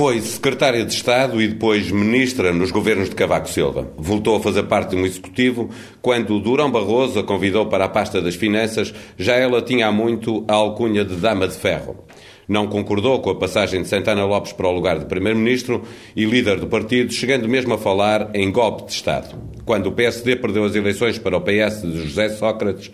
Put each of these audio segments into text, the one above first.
Foi secretária de Estado e depois ministra nos governos de Cavaco Silva. Voltou a fazer parte de um executivo quando Durão Barroso a convidou para a pasta das Finanças. Já ela tinha há muito a alcunha de Dama de Ferro. Não concordou com a passagem de Santana Lopes para o lugar de Primeiro-Ministro e líder do partido, chegando mesmo a falar em golpe de Estado. Quando o PSD perdeu as eleições para o PS de José Sócrates,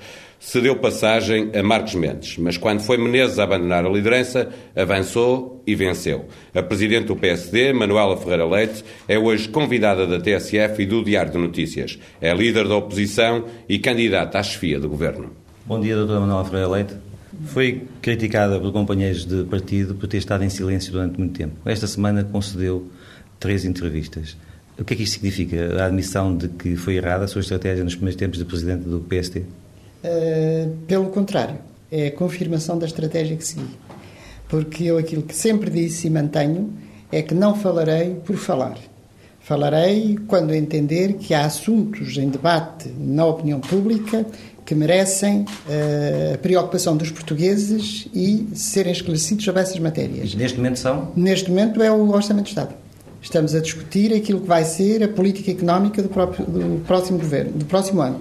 cedeu passagem a Marcos Mendes, mas quando foi Menezes a abandonar a liderança, avançou e venceu. A presidente do PSD, Manuela Ferreira Leite, é hoje convidada da TSF e do Diário de Notícias. É líder da oposição e candidata à chefia do governo. Bom dia, doutora Manuela Ferreira Leite. Foi criticada por companheiros de partido por ter estado em silêncio durante muito tempo. Esta semana concedeu três entrevistas. O que é que isto significa? A admissão de que foi errada a sua estratégia nos primeiros tempos de presidente do PSD? Uh, pelo contrário, é a confirmação da estratégia que segui. Porque eu aquilo que sempre disse e mantenho é que não falarei por falar. Falarei quando entender que há assuntos em debate na opinião pública que merecem uh, a preocupação dos portugueses e serem esclarecidos sobre essas matérias. E neste momento são? Neste momento é o Orçamento de Estado. Estamos a discutir aquilo que vai ser a política económica do, próprio, do próximo governo, do próximo ano.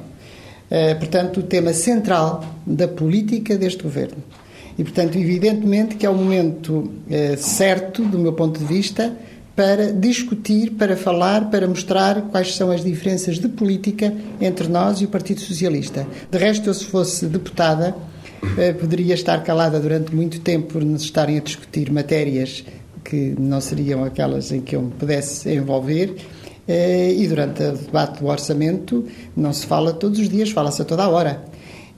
Eh, portanto, o tema central da política deste governo. E, portanto, evidentemente que é o momento uh, certo, do meu ponto de vista, para discutir, para falar, para mostrar quais são as diferenças de política entre nós e o Partido Socialista. De resto, eu, se fosse deputada, uh, poderia estar calada durante muito tempo por nos estarem a discutir matérias que não seriam aquelas em que eu me pudesse envolver eh, e durante o debate do orçamento não se fala todos os dias, fala-se a toda a hora.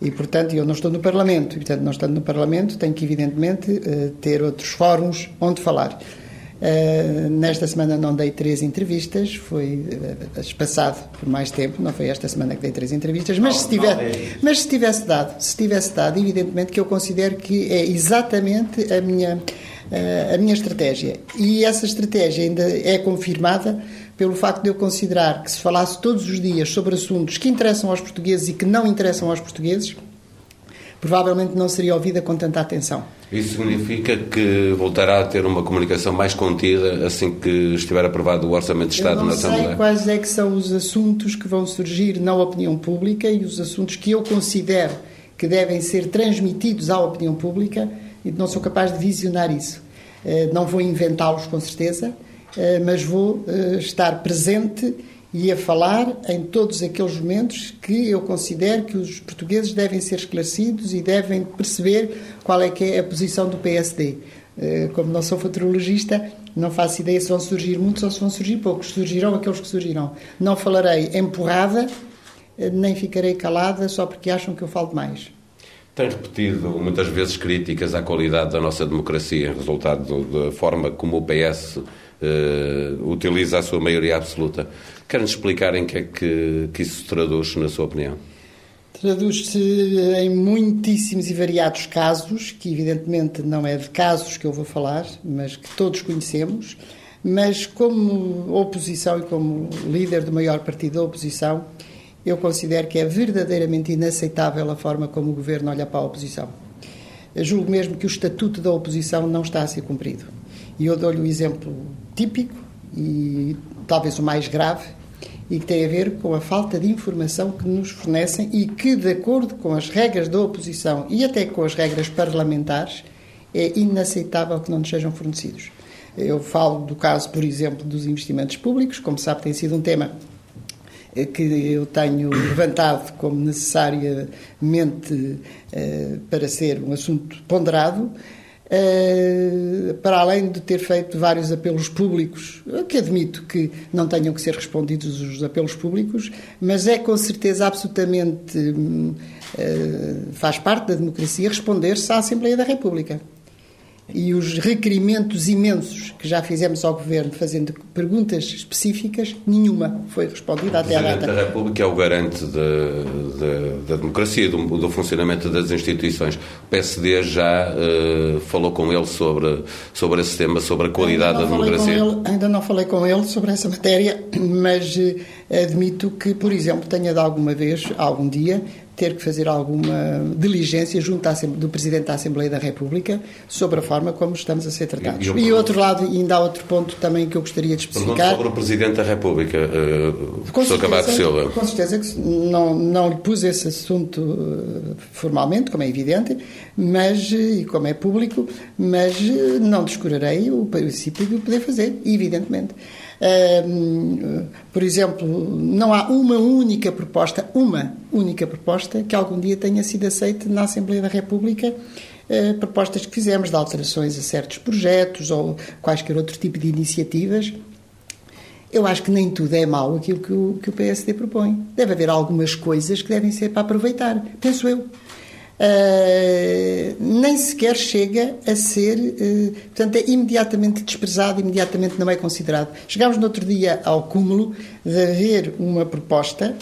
E, portanto, eu não estou no Parlamento. E, portanto, não estando no Parlamento, tenho que, evidentemente, eh, ter outros fóruns onde falar. Uh, nesta semana não dei três entrevistas, foi espaçado por mais tempo, não foi esta semana que dei três entrevistas, mas, se, tiver, mas se tivesse dado, se tivesse dado, evidentemente que eu considero que é exatamente a minha, a minha estratégia. E essa estratégia ainda é confirmada pelo facto de eu considerar que se falasse todos os dias sobre assuntos que interessam aos portugueses e que não interessam aos portugueses, provavelmente não seria ouvida com tanta atenção. Isso significa que voltará a ter uma comunicação mais contida assim que estiver aprovado o Orçamento de Estado na Assembleia? Eu não sei quais é que são os assuntos que vão surgir na opinião pública e os assuntos que eu considero que devem ser transmitidos à opinião pública e não sou capaz de visionar isso. Eh, não vou inventá-los com certeza, mas vou eh, estar presente e a falar em todos aqueles momentos que eu considero que os portugueses devem ser esclarecidos e devem perceber qual é que é a posição do PSD. Eh, como não sou futurologista, não faço ideia se vão surgir muitos ou se vão surgir poucos. Surgirão aqueles que surgirão. Não falarei empurrada, nem ficarei calada só porque acham que eu falo demais. Tem repetido muitas vezes críticas à qualidade da nossa democracia, resultado da forma como o PS uh, utiliza a sua maioria absoluta. Quer-nos explicar em que é que, que isso se traduz, na sua opinião? Traduz-se em muitíssimos e variados casos, que evidentemente não é de casos que eu vou falar, mas que todos conhecemos. Mas, como oposição e como líder do maior partido da oposição, eu considero que é verdadeiramente inaceitável a forma como o governo olha para a oposição. Julgo mesmo que o estatuto da oposição não está a ser cumprido. E eu dou-lhe um exemplo típico e talvez o mais grave, e que tem a ver com a falta de informação que nos fornecem e que, de acordo com as regras da oposição e até com as regras parlamentares, é inaceitável que não nos sejam fornecidos. Eu falo do caso, por exemplo, dos investimentos públicos, como sabe, tem sido um tema que eu tenho levantado como necessariamente eh, para ser um assunto ponderado. Uh, para além de ter feito vários apelos públicos, que admito que não tenham que ser respondidos os apelos públicos, mas é com certeza absolutamente uh, faz parte da democracia responder-se à Assembleia da República e os requerimentos imensos que já fizemos ao Governo, fazendo perguntas específicas, nenhuma foi respondida até à data. O Presidente da República é o garante da democracia, do, do, funcionamento das instituições. O PSD já uh, falou com ele sobre, sobre esse tema, sobre a qualidade da democracia? Ele, ainda não falei com ele sobre essa matéria, mas uh, admito que, por exemplo, tenha de alguma vez, algum dia, ter que fazer alguma diligência junto do Presidente da Assembleia da República sobre a forma como estamos a ser tratados. E, e outro lado, ainda há outro ponto também que eu gostaria de especificar. sobre o Presidente da República, uh, professor Cavaco Silva. Com certeza que não, não lhe pus esse assunto uh, formalmente, como é evidente, mas, e como é público, mas uh, não descurarei o princípio de o poder fazer, evidentemente. Por exemplo, não há uma única proposta, uma única proposta que algum dia tenha sido aceita na Assembleia da República. Uh, propostas que fizemos de alterações a certos projetos ou quaisquer outro tipo de iniciativas. Eu acho que nem tudo é mau aquilo que o, que o PSD propõe. Deve haver algumas coisas que devem ser para aproveitar, penso eu uh, nem sequer chega a ser, uh, portanto, é imediatamente desprezado, imediatamente não é considerado. Chegámos no outro dia ao cúmulo de haver uma proposta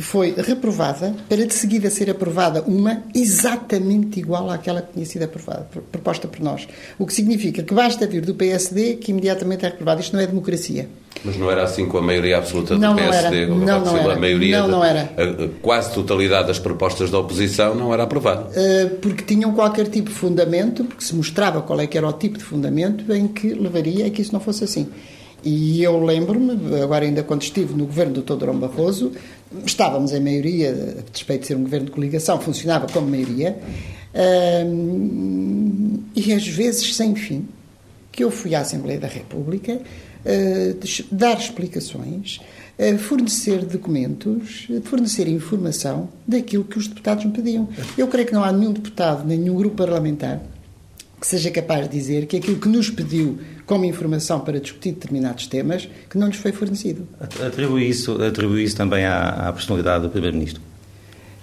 que foi reprovada para de seguida ser aprovada uma exatamente igual àquela que tinha sido aprovada, proposta por nós. O que significa que basta vir do PSD que imediatamente é reprovada. Isto não é democracia. Mas não era assim com a maioria absoluta do não, PSD? Não, não, não era. A maioria, não, não era. A, quase totalidade das propostas da oposição não era aprovada? Uh, porque tinham qualquer tipo de fundamento, porque se mostrava qual é que era o tipo de fundamento em que levaria a que isso não fosse assim. E eu lembro-me, agora ainda quando estive no governo do Dr. Barroso, estávamos em maioria, a despeito de ser um governo de coligação, funcionava como maioria, e às vezes sem fim, que eu fui à Assembleia da República uh, dar explicações, uh, fornecer documentos, fornecer informação daquilo que os deputados me pediam. Eu creio que não há nenhum deputado, nenhum grupo parlamentar que seja capaz de dizer que aquilo que nos pediu como informação para discutir determinados temas que não nos foi fornecido. Atribui isso, atribui isso também à, à personalidade do Primeiro-Ministro?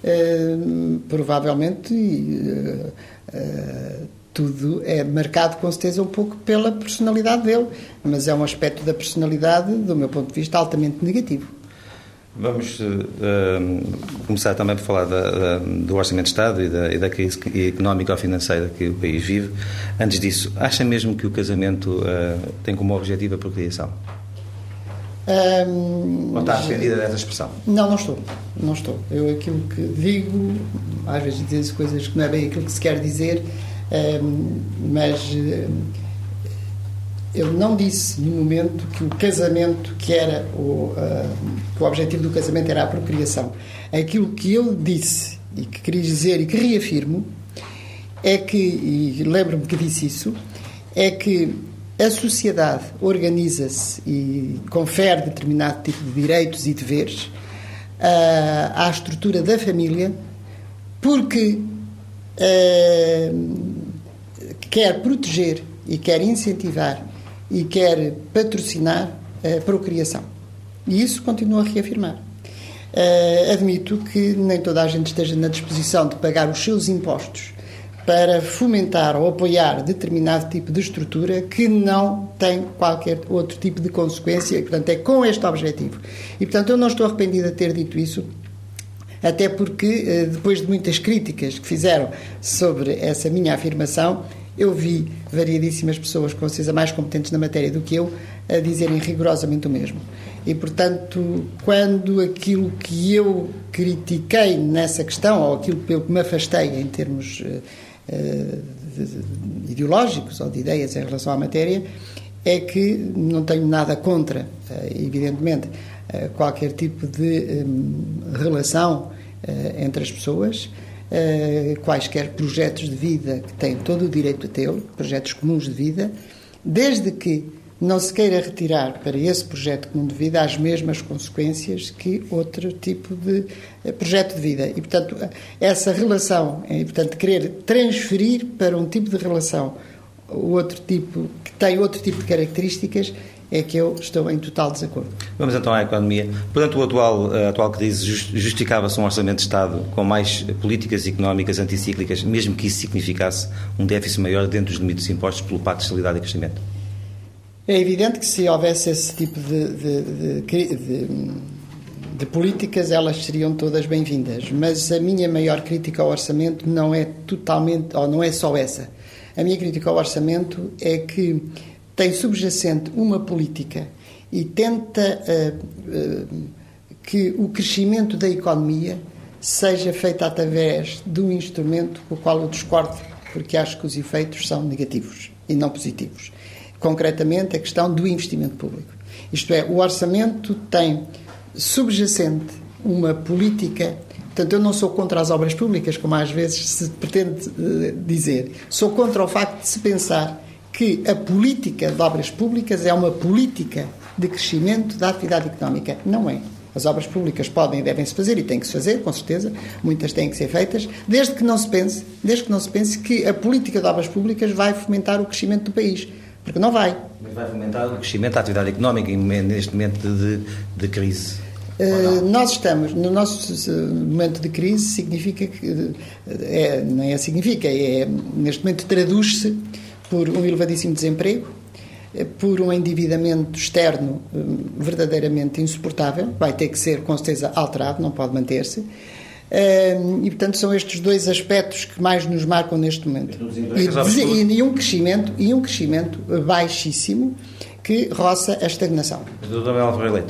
Uh, provavelmente uh, uh, tudo é marcado com certeza um pouco pela personalidade dele, mas é um aspecto da personalidade, do meu ponto de vista, altamente negativo. Vamos uh, começar também por falar da, da, do Orçamento de Estado e da, e da crise económica ou financeira que o país vive. Antes disso, acha mesmo que o casamento uh, tem como objetivo a procriação? Um, Ou está arrependida dessa expressão? Não, não estou. Não estou. Eu aquilo que digo, às vezes dizem-se coisas que não é bem aquilo que se quer dizer, um, mas eu não disse no momento que o casamento, que era o, uh, que o objetivo do casamento era a procriação. Aquilo que eu disse e que queria dizer e que reafirmo é que, e lembro-me que disse isso, é que a sociedade organiza-se e confere determinado tipo de direitos e deveres uh, à estrutura da família porque uh, quer proteger e quer incentivar e quer patrocinar a procriação. E isso continuo a reafirmar. Uh, admito que nem toda a gente esteja na disposição de pagar os seus impostos para fomentar ou apoiar determinado tipo de estrutura que não tem qualquer outro tipo de consequência e, portanto, é com este objetivo. E, portanto, eu não estou arrependido de ter dito isso, até porque, eh, depois de muitas críticas que fizeram sobre essa minha afirmação, eu vi variedíssimas pessoas, com certeza mais competentes na matéria do que eu, a dizerem rigorosamente o mesmo. E, portanto, quando aquilo que eu critiquei nessa questão, ou aquilo que eu me afastei em termos uh, uh, ideológicos ou de ideias em relação à matéria, é que não tenho nada contra, uh, evidentemente, qualquer tipo de um, relação entre as pessoas uh, quaisquer projetos de vida que têm todo o direito a tê-lo, projetos comuns de vida, desde que não se queira retirar para esse projeto comum de vida as mesmas consequências que outro tipo de uh, projeto de vida. E, portanto, essa relação, e, portanto, querer transferir para um tipo de relação outro tipo, que tem outro tipo de características, é que eu estou em total desacordo. Vamos então à economia. Portanto, o atual, a atual crise justificava-se um orçamento de Estado com mais políticas económicas anticíclicas, mesmo que isso significasse um déficit maior dentro dos limites impostos pelo Pacto de Estabilidade e Crescimento? É evidente que se houvesse esse tipo de, de, de, de políticas, elas seriam todas bem-vindas. Mas a minha maior crítica ao orçamento não é totalmente, ou não é só essa. A minha crítica ao orçamento é que tem subjacente uma política e tenta uh, uh, que o crescimento da economia seja feita através de um instrumento com o qual eu discordo, porque acho que os efeitos são negativos e não positivos. Concretamente, a questão do investimento público. Isto é, o orçamento tem subjacente uma política. Portanto, eu não sou contra as obras públicas, como às vezes se pretende uh, dizer. Sou contra o facto de se pensar que a política de obras públicas é uma política de crescimento da atividade económica. Não é. As obras públicas podem e devem-se fazer e têm que se fazer, com certeza, muitas têm que ser feitas, desde que não se pense, desde que não se pense que a política de obras públicas vai fomentar o crescimento do país, porque não vai. Mas vai fomentar o crescimento da atividade económica neste momento de, de crise. Uh, nós estamos, no nosso momento de crise, significa que, é, não é significa, é, neste momento traduz-se por um elevadíssimo desemprego, eh, por um endividamento externo eh, verdadeiramente insuportável, vai ter que ser com certeza alterado, não pode manter-se. Eh, e, portanto, são estes dois aspectos que mais nos marcam neste momento. E, e, um crescimento, e um crescimento baixíssimo que roça a estagnação.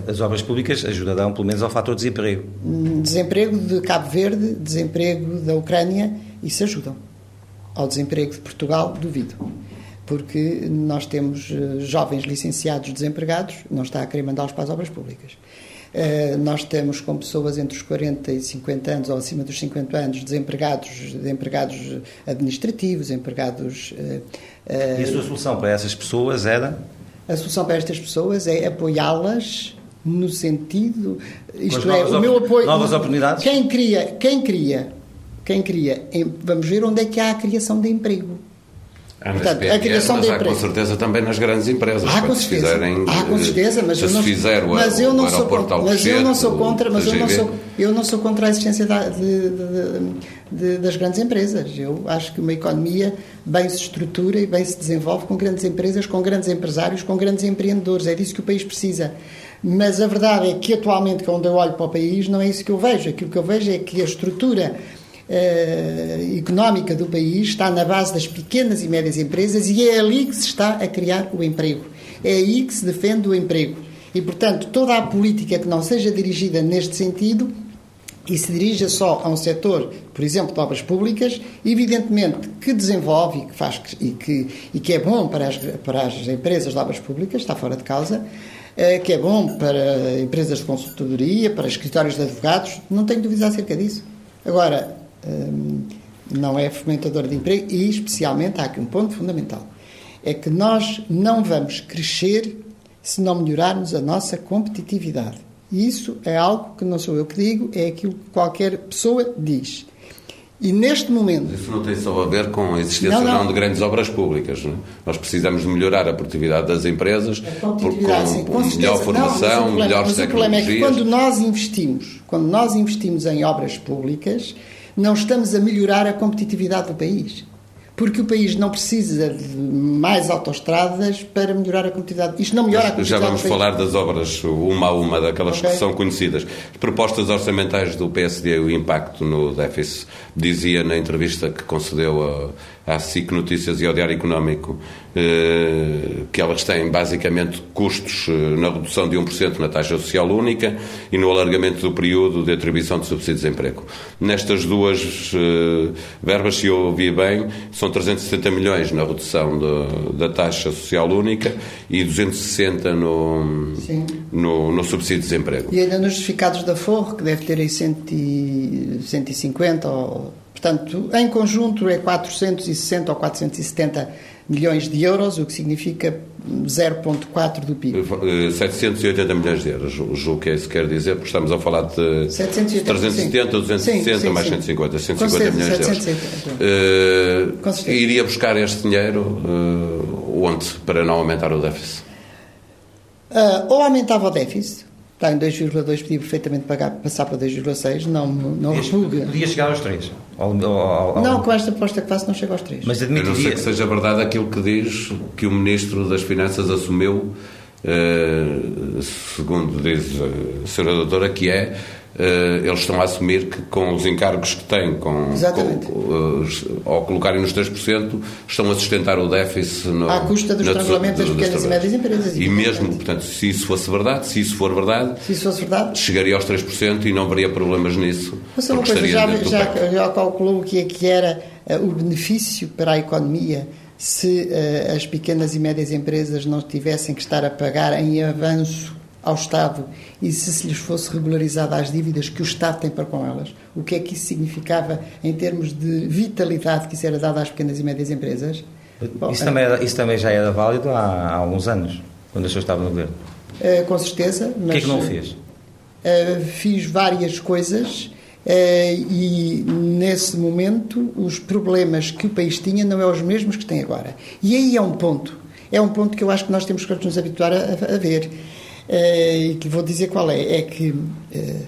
as obras públicas ajudarão pelo menos ao fator desemprego. Hum, desemprego de Cabo Verde, desemprego da Ucrânia, isso ajudam. Ao desemprego de Portugal, duvido porque nós temos eh, jovens licenciados desempregados, não está a querer mandá-los para as obras públicas. Uh, nós temos com pessoas entre os 40 e 50 anos ou acima dos 50 anos desempregados, empregados administrativos, empregados. Uh, e a sua solução para essas pessoas era? A solução para estas pessoas é apoiá-las no sentido, isto é, o meu apoio. Novas oportunidades? Quem cria, quem cria, quem cria, vamos ver onde é que há a criação de emprego. Portanto, a criação mas de há com certeza também nas grandes empresas. Há com certeza. Fizerem, há com certeza, mas eu não, fizer o, mas eu não sou contra, mas eu não sou contra, mas eu não sou, eu não sou contra a existência da, de, de, de, das grandes empresas. Eu acho que uma economia bem se estrutura e bem se desenvolve com grandes empresas, com grandes empresários, com grandes empreendedores. É disso que o país precisa. Mas a verdade é que atualmente, quando eu olho para o país, não é isso que eu vejo. Aquilo que eu vejo é que a estrutura uh, económica do país está na base das pequenas e médias empresas e é ali que se está a criar o emprego. É aí que se defende o emprego. E, portanto, toda a política que não seja dirigida neste sentido e se dirija só a um setor, por exemplo, de obras públicas, evidentemente que desenvolve e que, faz, e que, e que é bom para as, para as empresas de obras públicas, está fora de causa, eh, que é bom para empresas de consultoria, para escritórios de advogados, não tenho dúvidas acerca disso. Agora, não é fomentador de emprego e, especialmente, há aqui um ponto fundamental: é que nós não vamos crescer se não melhorarmos a nossa competitividade. E isso é algo que não sou eu que digo, é aquilo que qualquer pessoa diz. E neste momento. Isso não tem só a ver com a existência não, não. não de grandes obras públicas. Não? É? Nós precisamos de melhorar a produtividade das empresas por, com, sim, com melhor formação, não, melhores tecnologias. O problema é que quando nós investimos, quando nós investimos em obras públicas, não estamos a melhorar a competitividade do país. Porque o país não precisa de mais autoestradas para melhorar a competitividade. Isto não melhora a competitividade. Já vamos falar das obras uma a uma, daquelas okay. que são conhecidas. As propostas orçamentais do PSD e o impacto no déficit. Dizia na entrevista que concedeu a à SIC Notícias e ao Diário Económico, eh, que elas têm basicamente custos eh, na redução de 1% na taxa social única e no alargamento do período de atribuição de subsídios de emprego. Nestas duas eh, verbas, se eu ouvi bem, são 370 milhões na redução de, da taxa social única e 260 no, no, no, subsídio de desemprego. E ainda nos justificados da Forro, que deve ter aí 150 ou Portanto, em conjunto é 460 ou 470 milhões de euros, o que significa 0,4 do PIB. 780 eh, milhões de euros, julgo que é isso que quer dizer, porque estamos a falar de 780, 370, 260, sim, sim, mais 150, 150 milhões 770, de euros. Uh, iria buscar este dinheiro uh, onde para não aumentar o déficit? Uh, ou aumentava o déficit, está em 2,2, podia perfeitamente pagar, passar para 2,6, não, não repuga. Podia chegar aos 3. Ao, ao, ao... Não, com esta aposta que faço não chega aos 3. Mas admitiria... A não ser que seja verdade aquilo que diz que o Ministro das Finanças assumiu segundo diz a senhora doutora, que é Uh, eles estão a assumir que com os encargos que têm, com, com uh, ao colocarem nos 3%, estão a sustentar o déficit no, à custa dos translamentos das pequenas e médias empresas. E mesmo, portanto, se isso fosse verdade, se isso for verdade, se isso fosse verdade chegaria aos 3% e não haveria problemas nisso. Mas uma coisa, já, já, já, calculou o que é que era uh, o benefício para a economia se as pequenas e médias empresas não tivessem que estar a pagar em avanço ao Estado e se se lhes fosse regularizada as dívidas que o Estado tem para com elas, o que é que isso significava em termos de vitalidade que isso era dado às pequenas e médias empresas? Bom, isso, também era, isso também já era válido há, há alguns anos, quando a senhora estava no governo. Uh, com certeza. Mas, o que é que não fez? Uh, fiz várias coisas uh, e, nesse momento, os problemas que o país tinha não são os mesmos que tem agora. E aí é um ponto. É um ponto que eu acho que nós temos que nos habituar a, a ver eh, e que vou dizer qual é, é que eh,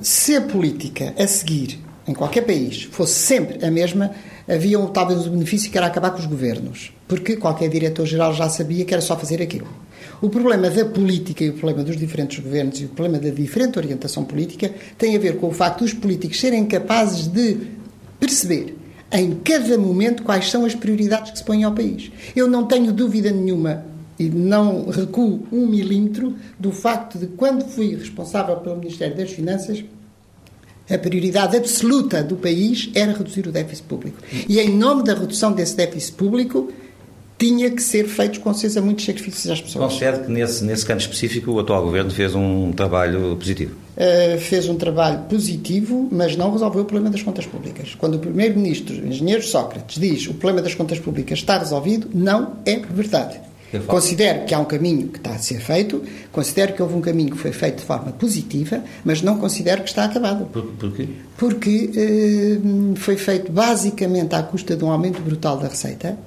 se a política a seguir em qualquer país fosse sempre a mesma, havia talvez um benefício que era acabar com os governos, porque qualquer diretor-geral já sabia que era só fazer aquilo. O problema da política e o problema dos diferentes governos e o problema da diferente orientação política tem a ver com o facto dos políticos serem capazes de perceber em cada momento quais são as prioridades que se põem ao país. Eu não tenho dúvida nenhuma e não recuo um milímetro do facto de quando fui responsável pelo Ministério das Finanças, a prioridade absoluta do país era reduzir o déficit público. E em nome da redução desse déficit público, tinha que ser feito com certeza muitos sacrifícios às pessoas. Concede que nesse, nesse campo específico o atual governo fez um trabalho positivo? Uh, fez um trabalho positivo, mas não resolveu o problema das contas públicas. Quando o primeiro-ministro, engenheiro Sócrates, diz o problema das contas públicas está resolvido, não é verdade. Considero que há um caminho que está a ser feito, considero que houve um caminho que foi feito de forma positiva, mas não considero que está acabado. Por, porquê? Porque eh, foi feito basicamente à custa de um aumento brutal da receita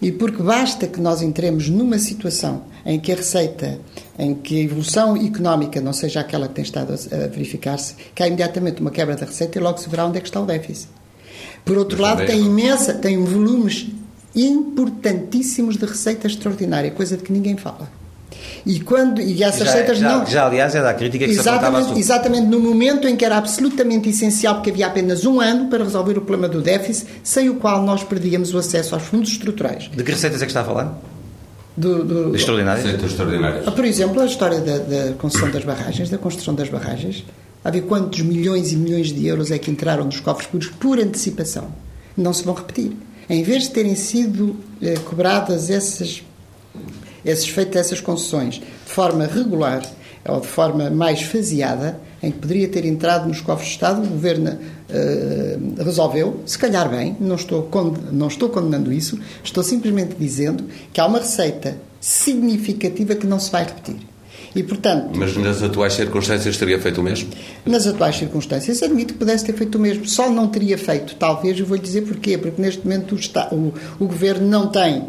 e porque basta que nós entremos numa situação em que a receita, em que a evolução económica não seja aquela que tem estado a, verificar-se, que há imediatamente uma quebra da receita e logo se verá onde é que está o déficit. Por outro lado, tem imensa, tem volumes importantíssimos de receita extraordinária, coisa de que ninguém fala. E, quando, e essas já, receitas já, não. Já, aliás, era a crítica que exatamente, se Exatamente no momento em que era absolutamente essencial, porque havia apenas um ano para resolver o problema do déficit, sem o qual nós perdíamos o acesso aos fundos estruturais. De que receitas é que está a falar? Do, do, extraordinárias? Receitas extraordinárias. Ah, por exemplo, a história da, da concessão das barragens, da construção das barragens. A ver quantos milhões e milhões de euros é que entraram nos cofres públicos por antecipação. Não se vão repetir em vez de terem sido eh, cobradas essas, esses feitos essas concessões de forma regular ou de forma mais faseada, em que poderia ter entrado nos cofres de Estado, o Governo eh, resolveu, se calhar bem, não estou, não estou condenando isso, estou simplesmente dizendo que há uma receita significativa que não se vai repetir. E, portanto, Mas nas atuais circunstâncias teria feito o mesmo? Nas atuais circunstâncias, admito que pudesse ter feito o mesmo. Só não teria feito, talvez, eu vou-lhe dizer porquê. Porque neste momento o, o, o Governo não tem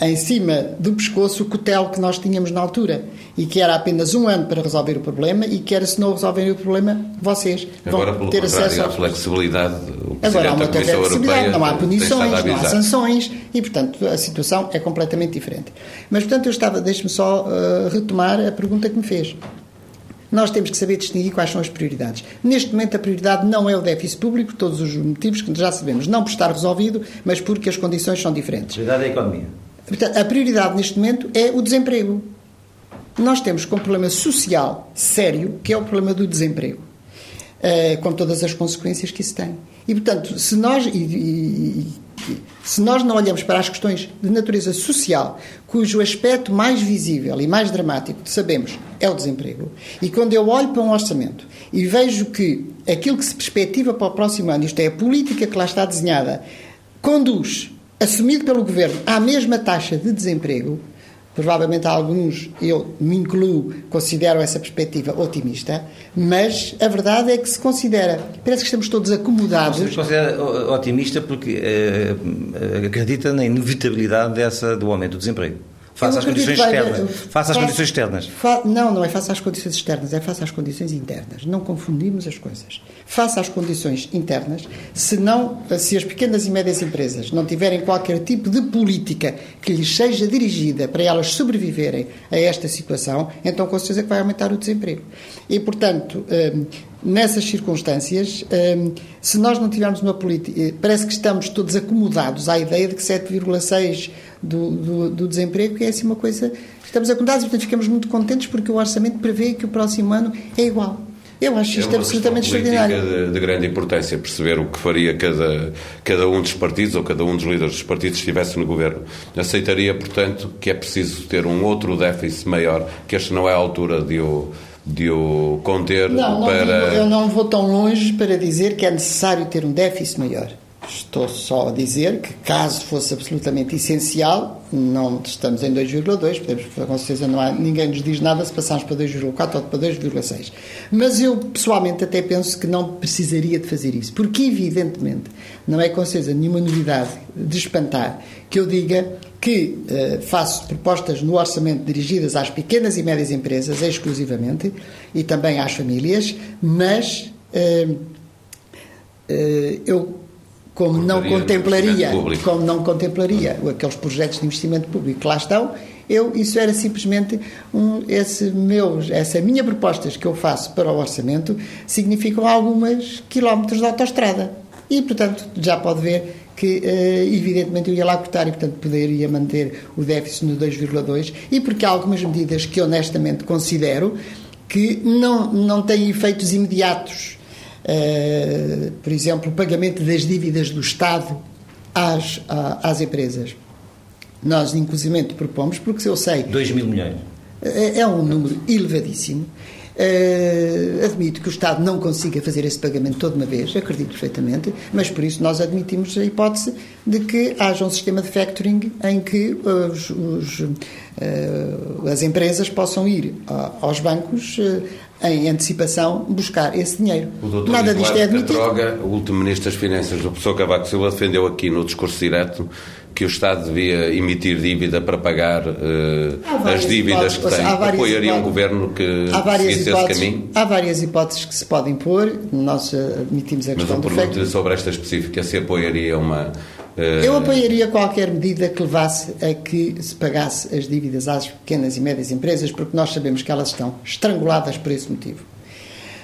em cima do pescoço o cutelo que nós tínhamos na altura e que era apenas um ano para resolver o problema e que era, se não resolverem o problema, vocês Agora, vão ter acesso à flexibilidade. Agora há uma flexibilidade, não há punições, não há sanções e, portanto, a situação é completamente diferente. Mas, portanto, eu estava, deixe-me só uh, retomar a pergunta que me fez. Nós temos que saber distinguir quais são as prioridades. Neste momento, a prioridade não é o déficit público, todos os motivos que já sabemos. Não por estar resolvido, mas porque as condições são diferentes. A prioridade é a economia. Portanto, a prioridade neste momento é o desemprego. Nós temos um problema social sério, que é o problema do desemprego, uh, com todas as consequências que isso tem. E, portanto, se nós, e, e, se nós não olhamos para as questões de natureza social, cujo aspecto mais visível e mais dramático, sabemos, é o desemprego, e quando eu olho para um orçamento e vejo que aquilo que se perspectiva para o próximo ano, isto é, a política que lá está desenhada, conduz, assumido pelo governo, à mesma taxa de desemprego, Provavelmente alguns, eu me incluo, consideram essa perspectiva otimista, mas a verdade é que se considera, parece que estamos todos acomodados. Você considera otimista porque uh, acredita na inevitabilidade dessa, do aumento do desemprego. Face às condições externas. Face às condições externas. Fa, não, não é face às condições externas, é face às condições internas. Não confundimos as coisas. Face às condições internas, se, não, se as pequenas e médias empresas não tiverem qualquer tipo de política que lhes seja dirigida para elas sobreviverem a esta situação, então com certeza que vai aumentar o desemprego. E, portanto, hum, nessas circunstâncias, hum, se nós não tivermos uma política, eh, parece que estamos todos acomodados à ideia de que 7,6 do, do, do, desemprego, é assim uma coisa. Estamos acomodados e, portanto, ficamos muito contentes porque o orçamento prevê que o próximo ano é igual. Eu acho isto é absolutamente extraordinário. De, de grande importância perceber o que faria cada, cada um dos partidos ou cada um dos líderes dos partidos se estivesse no governo. Aceitaria, portanto, que é preciso ter um outro déficit maior, que este não é a altura de o, de o conter não, não para. Eu não vou tão longe para dizer que é necessário ter um déficit maior. Estou só a dizer que, caso fosse absolutamente essencial, não estamos em 2,2, podemos, com certeza não há, ninguém nos diz nada se passarmos para 2,4 ou para 2,6. Mas eu, pessoalmente, até penso que não precisaria de fazer isso, porque, evidentemente, não é com certeza nenhuma novidade de espantar que eu diga que uh, faço propostas no orçamento dirigidas às pequenas e médias empresas, exclusivamente, e também às famílias, mas uh, uh, eu como não contemplaria, como não contemplaria aqueles projetos de investimento público. Que lá estão, eu isso era simplesmente um, esse meu, essa minha propostas que eu faço para o orçamento significam algumas quilómetros de autoestrada. E portanto já pode ver que uh, evidentemente eu ia lá cortar e portanto poderia manter o déficit no 2,2 e porque há algumas medidas que honestamente considero que não não têm efeitos imediatos Uh, por exemplo, o pagamento das dívidas do Estado às, às empresas. Nós, inclusive, propomos, porque se eu sei. 2 mil milhões. É, é um número elevadíssimo. Uh, admito que o Estado não consiga fazer esse pagamento toda uma vez, acredito perfeitamente, mas por isso nós admitimos a hipótese de que haja um sistema de factoring em que os, os, uh, as empresas possam ir aos bancos uh, em antecipação, buscar esse dinheiro. Nada disto é admitido. Droga, o último Ministro das Finanças, o professor Cavaco Silva, defendeu aqui no discurso direto que o Estado devia emitir dívida para pagar uh, as dívidas que tem. Apoiaria um governo que seguisse esse caminho? Há várias hipóteses que se podem pôr. Nós admitimos a questão Mas eu pergunto sobre esta específica, se apoiaria uma Eu apoiaria qualquer medida que levasse a que se pagasse as dívidas às pequenas e médias empresas, porque nós sabemos que elas estão estranguladas por esse motivo.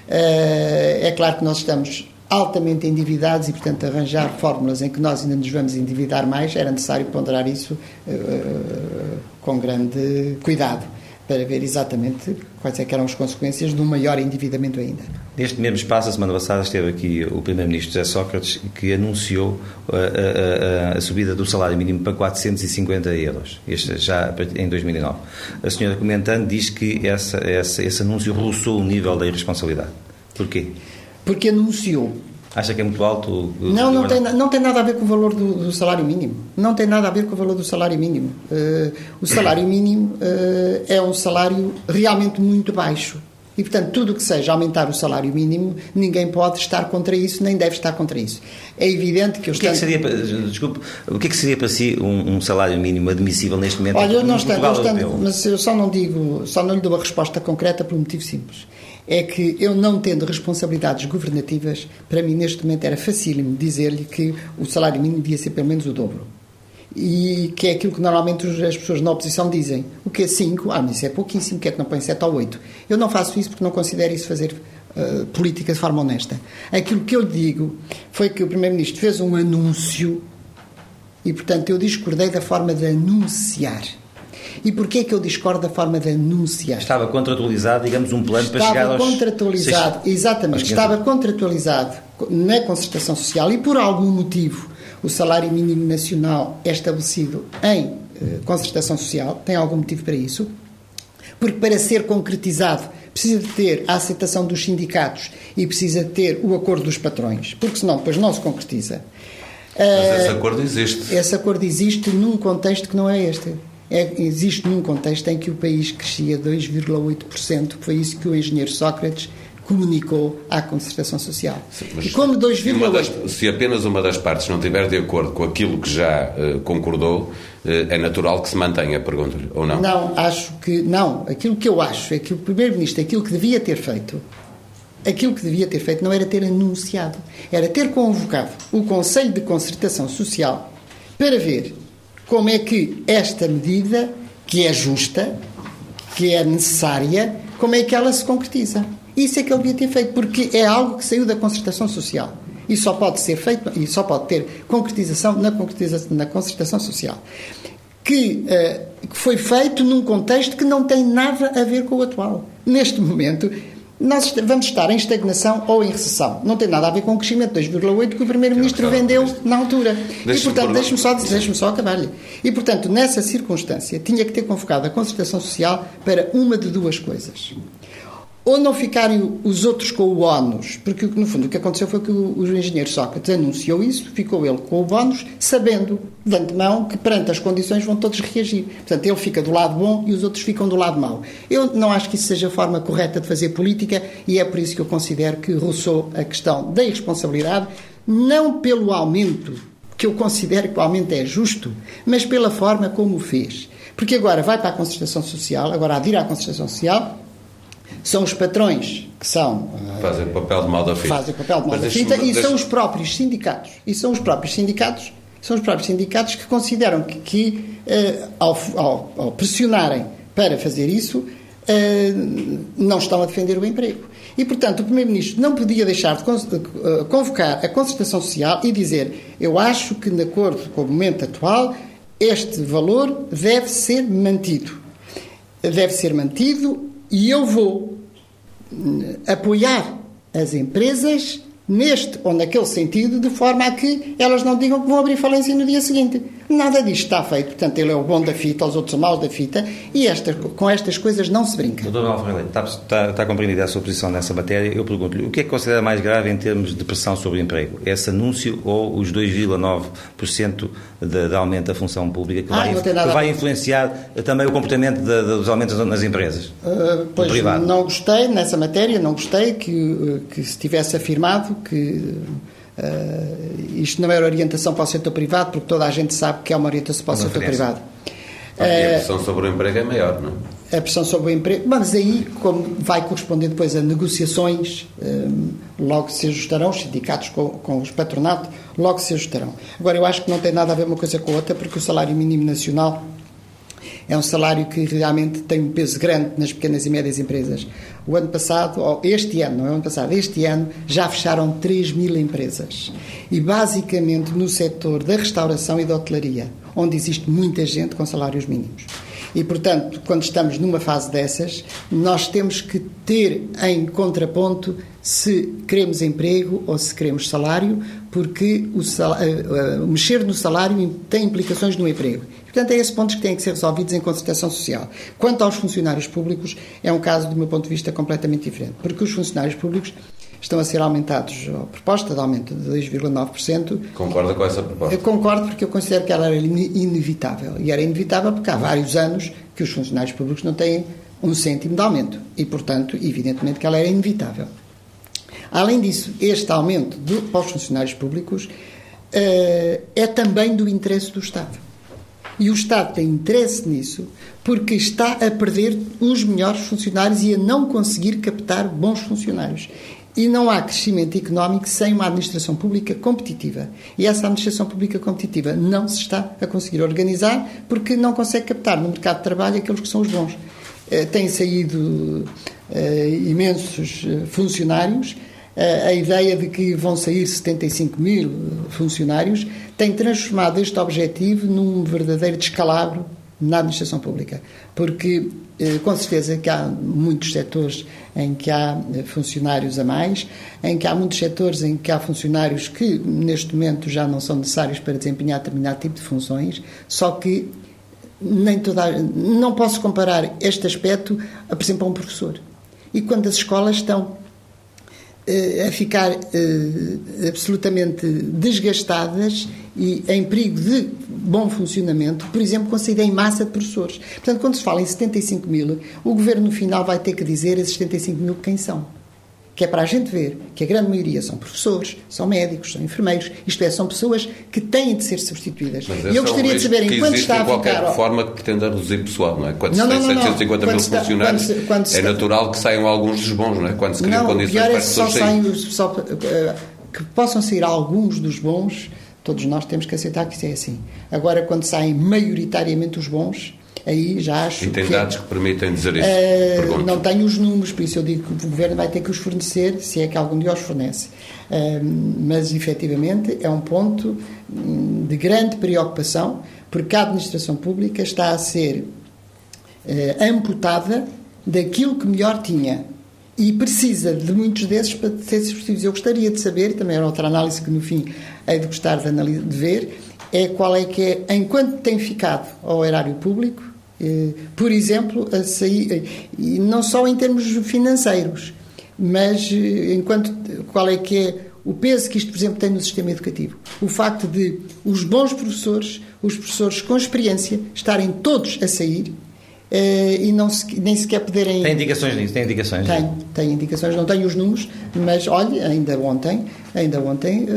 Eh, é claro que nós estamos altamente endividados e, portanto, arranjar fórmulas em que nós ainda nos vamos endividar mais, era necessário ponderar isso uh, com grande cuidado para ver exatamente quais é eram as consequências de um maior endividamento ainda. Neste mesmo espaço, a semana passada, esteve aqui o Primeiro-Ministro José Sócrates, que anunciou a, a, a, a, subida do salário mínimo para 450 euros, este já em 2009. A senhora comentando diz que essa, essa, esse anúncio roçou o nível da irresponsabilidade. Porquê? Porque anunciou Acha que é muito alto? Não, não tem, não tem nada a ver com o valor do, do salário mínimo. Não tem nada a ver com o valor do salário mínimo. Uh, o salário mínimo uh, é um salário realmente muito baixo. E, portanto, tudo o que seja aumentar o salário mínimo, ninguém pode estar contra isso, nem deve estar contra isso. É evidente que... O que, é que seria, desculpe, o que é que seria para si um, um salário mínimo admissível neste momento? Olha, eu não estou, mas eu só não digo, só não lhe dou a resposta concreta por um motivo simples é que eu não tendo responsabilidades governativas, para mim neste momento era facílimo dizer-lhe que o salário mínimo devia ser pelo menos o dobro. E que é aquilo que normalmente as pessoas na oposição dizem. O que é 5? Ah, mas isso é pouquíssimo, que é que não põe 7 ou 8? Eu não faço isso porque não considero isso fazer uh, política de forma honesta. Aquilo que eu digo foi que o Primeiro-Ministro fez um anúncio e, portanto, eu discordei da forma de anunciar. E porquê é que eu discordo da forma de anunciar? Estava contratualizado, digamos, um plano estava para chegar aos... contratualizado, seis... exatamente, estava contratualizado na concertação social e por algum motivo o salário mínimo nacional é estabelecido em eh, concertação social, tem algum motivo para isso, porque para ser concretizado precisa de ter a aceitação dos sindicatos e precisa de ter o acordo dos patrões, porque senão depois não se concretiza. Mas esse acordo existe. Esse acordo existe num contexto que não é este é, existe num contexto em que o país crescia 2,8%, foi isso que o engenheiro Sócrates comunicou à concertação social. Sim, e como 2,8%... Se apenas uma das partes não estiver de acordo com aquilo que já uh, concordou, eh, é natural que se mantenha, pergunto-lhe, ou não? Não, acho que não. Aquilo que eu acho é que o Primeiro-Ministro, aquilo que devia ter feito, aquilo que devia ter feito não era ter anunciado, era ter convocado o Conselho de Concertação Social para ver como é que esta medida, que é justa, que é necessária, como é que ela se concretiza. Isso é que ele devia ter feito, porque é algo que saiu da concertação social. E só pode ser feito, e só pode ter concretização na, concretização, na concertação social. Que, uh, que foi feito num contexto que não tem nada a ver com o atual. Neste momento, nós vamos estar em estagnação ou em recessão. Não tem nada a ver com o crescimento de 2,8 que o Primeiro-Ministro vendeu na altura. e, portanto, deixe-me só, deixe só acabar-lhe. E, portanto, nessa circunstância, tinha que ter convocado a concertação social para uma de duas coisas ou não ficarem os outros com o ónus, porque no fundo o que aconteceu foi que o, o engenheiro Sócrates anunciou isso, ficou ele com o bónus, sabendo de antemão que perante as condições vão todos reagir. Portanto, ele fica do lado bom e os outros ficam do lado mau. Eu não acho que isso seja a forma correta de fazer política e é por isso que eu considero que Rousseau a questão da irresponsabilidade, não pelo aumento, que eu considero que o aumento é justo, mas pela forma como o fez. Porque agora vai para a concertação social, agora a ir à concertação social, são os patrões que são ah, fazem o papel de mal da fita, fazem o papel de mal da fita e são os próprios sindicatos. E são os próprios sindicatos são os próprios sindicatos que consideram que, que uh, ao, ao, ao, pressionarem para fazer isso uh, não estão a defender o emprego. E portanto o primeiro-ministro não podia deixar de convocar a concertação social e dizer eu acho que de acordo com o momento atual este valor deve ser mantido. Deve ser mantido e eu vou apoiar as empresas neste ou naquele sentido, de forma a que elas não digam que vão abrir falência no dia seguinte. Nada disto está feito. Portanto, ele é o bom da fita, os outros são maus da fita, e esta, com estas coisas não se brinca. Doutor Alfredo, está, está, está compreendida a sua posição nessa matéria. Eu pergunto-lhe, o que é que considera mais grave em termos de pressão sobre o emprego? Esse anúncio ou os 2,9% de, de aumento da função pública que, ah, vai, que vai influenciar também o comportamento de, de, dos aumentos nas empresas? Uh, pois, não gostei nessa matéria, não gostei que, que se tivesse afirmado que Uh, isto não era orientação para o setor privado, porque toda a gente sabe que é uma orientação para o setor privado. Ah, a eh, pressão sobre o emprego é maior, não é? A pressão sobre o emprego, mas aí, como vai corresponder depois a negociações, um, eh, logo se ajustarão, os sindicatos com, com os patronatos, logo se ajustarão. Agora, eu acho que não tem nada a ver uma coisa com a outra, porque o salário mínimo nacional é um salário que realmente tem um peso grande nas pequenas e médias empresas. O ano passado, ou este ano, não é o ano passado, este ano já fecharam 3 mil empresas. E basicamente no setor da restauração e da hotelaria, onde existe muita gente com salários mínimos. E, portanto, quando estamos numa fase dessas, nós temos que ter em contraponto se queremos emprego ou se queremos salário, porque o, salário, o mexer no salário tem implicações no emprego. Portanto, é esses pontos que têm que ser resolvidos em concertação social. Quanto aos funcionários públicos, é um caso, do meu ponto de vista, completamente diferente, porque os funcionários públicos estão a ser aumentados, a proposta de aumento de 2,9%. Concorda com essa proposta? Eu concordo porque eu considero que ela era inevitável. E era inevitável porque há vários anos que os funcionários públicos não têm um cêntimo de aumento. E, portanto, evidentemente que ela era inevitável. Além disso, este aumento do, para os funcionários públicos uh, é também do interesse do Estado. E o Estado tem interesse nisso porque está a perder os melhores funcionários e a não conseguir captar bons funcionários. E não há crescimento económico sem uma administração pública competitiva. E essa administração pública competitiva não se está a conseguir organizar porque não consegue captar no mercado de trabalho aqueles que são os bons. Eh, têm saído eh, imensos eh, funcionários. A ideia de que vão sair 75 mil funcionários tem transformado este objetivo num verdadeiro descalabro na administração pública. Porque, eh, com certeza, que há muitos setores em que há eh, funcionários a mais, em que há muitos setores em que há funcionários que, neste momento, já não são necessários para desempenhar determinado tipo de funções, só que nem toda, não posso comparar este aspecto, por exemplo, a um professor. E quando as escolas estão a ficar uh, absolutamente desgastadas e em perigo de bom funcionamento, por exemplo, com saída em massa de professores. Portanto, quando se fala em 75 mil, o governo no final vai ter que dizer esses 75 mil quem são. Que é para a gente ver que a grande maioria são professores, são médicos, são enfermeiros, isto é, são pessoas que têm de ser substituídas. Mas e eu gostaria é de saber, enquanto está a ficar... qualquer reforma que pretenda reduzir pessoal, não é? Quando não, se tem não, 750 não, mil está, funcionários, quando se, quando se é natural que saiam alguns dos bons, não é? Quando se criam não, condições pior para é só saem, só, uh, que possam sair alguns dos bons, todos nós temos que aceitar que isso é assim. Agora, quando saem maioritariamente os bons, aí já acho. E tem dados que, que permitem dizer isso? Uh, não tenho os números, por isso eu digo que o Governo vai ter que os fornecer, se é que algum dia os fornece. Uh, mas, efetivamente, é um ponto hum, de grande preocupação, porque a administração pública está a ser uh, amputada daquilo que melhor tinha. E precisa de muitos desses para ser substituídos. Eu gostaria de saber, também era outra análise que no fim hei de gostar de, de ver, é qual é que é, enquanto tem ficado ao erário público, eh, por exemplo, a sair, eh, e não só em termos financeiros, mas eh, enquanto qual é que é o peso que isto, por exemplo, tem no sistema educativo. O facto de os bons professores, os professores com experiência, estarem todos a sair e não se, nem sequer poderem. Tem indicações nisso? Tem indicações? Tem, tem indicações. Não tenho os números, mas olha, ainda ontem, ainda ontem,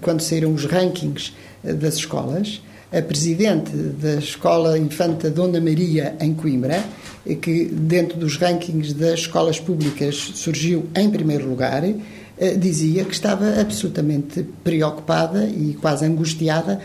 quando saíram os rankings das escolas, a presidente da Escola Infanta Dona Maria, em Coimbra, que dentro dos rankings das escolas públicas surgiu em primeiro lugar, eh, dizia que estava absolutamente preocupada e quase angustiada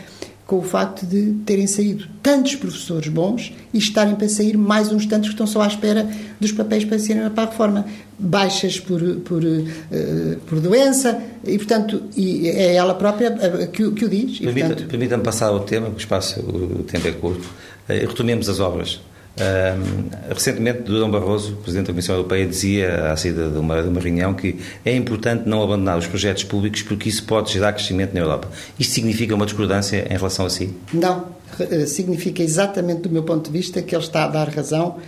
com o facto de terem saído tantos professores bons e estarem para sair mais uns tantos que estão só à espera dos papéis para serem para a reforma. Baixas por, por, uh, por doença e, portanto, e é ela própria que, que o diz. Permita-me permita passar ao tema, porque o espaço, o tempo é curto. Retomemos as obras. Uh, recentemente, Durão Barroso, Presidente da Comissão Europeia, dizia, à saída de uma, de uma reunião, que é importante não abandonar os projetos públicos porque isso pode gerar crescimento na Europa. Isto significa uma discordância em relação a si? Não. Eh, significa exatamente, do meu ponto de vista, que ele está a dar razão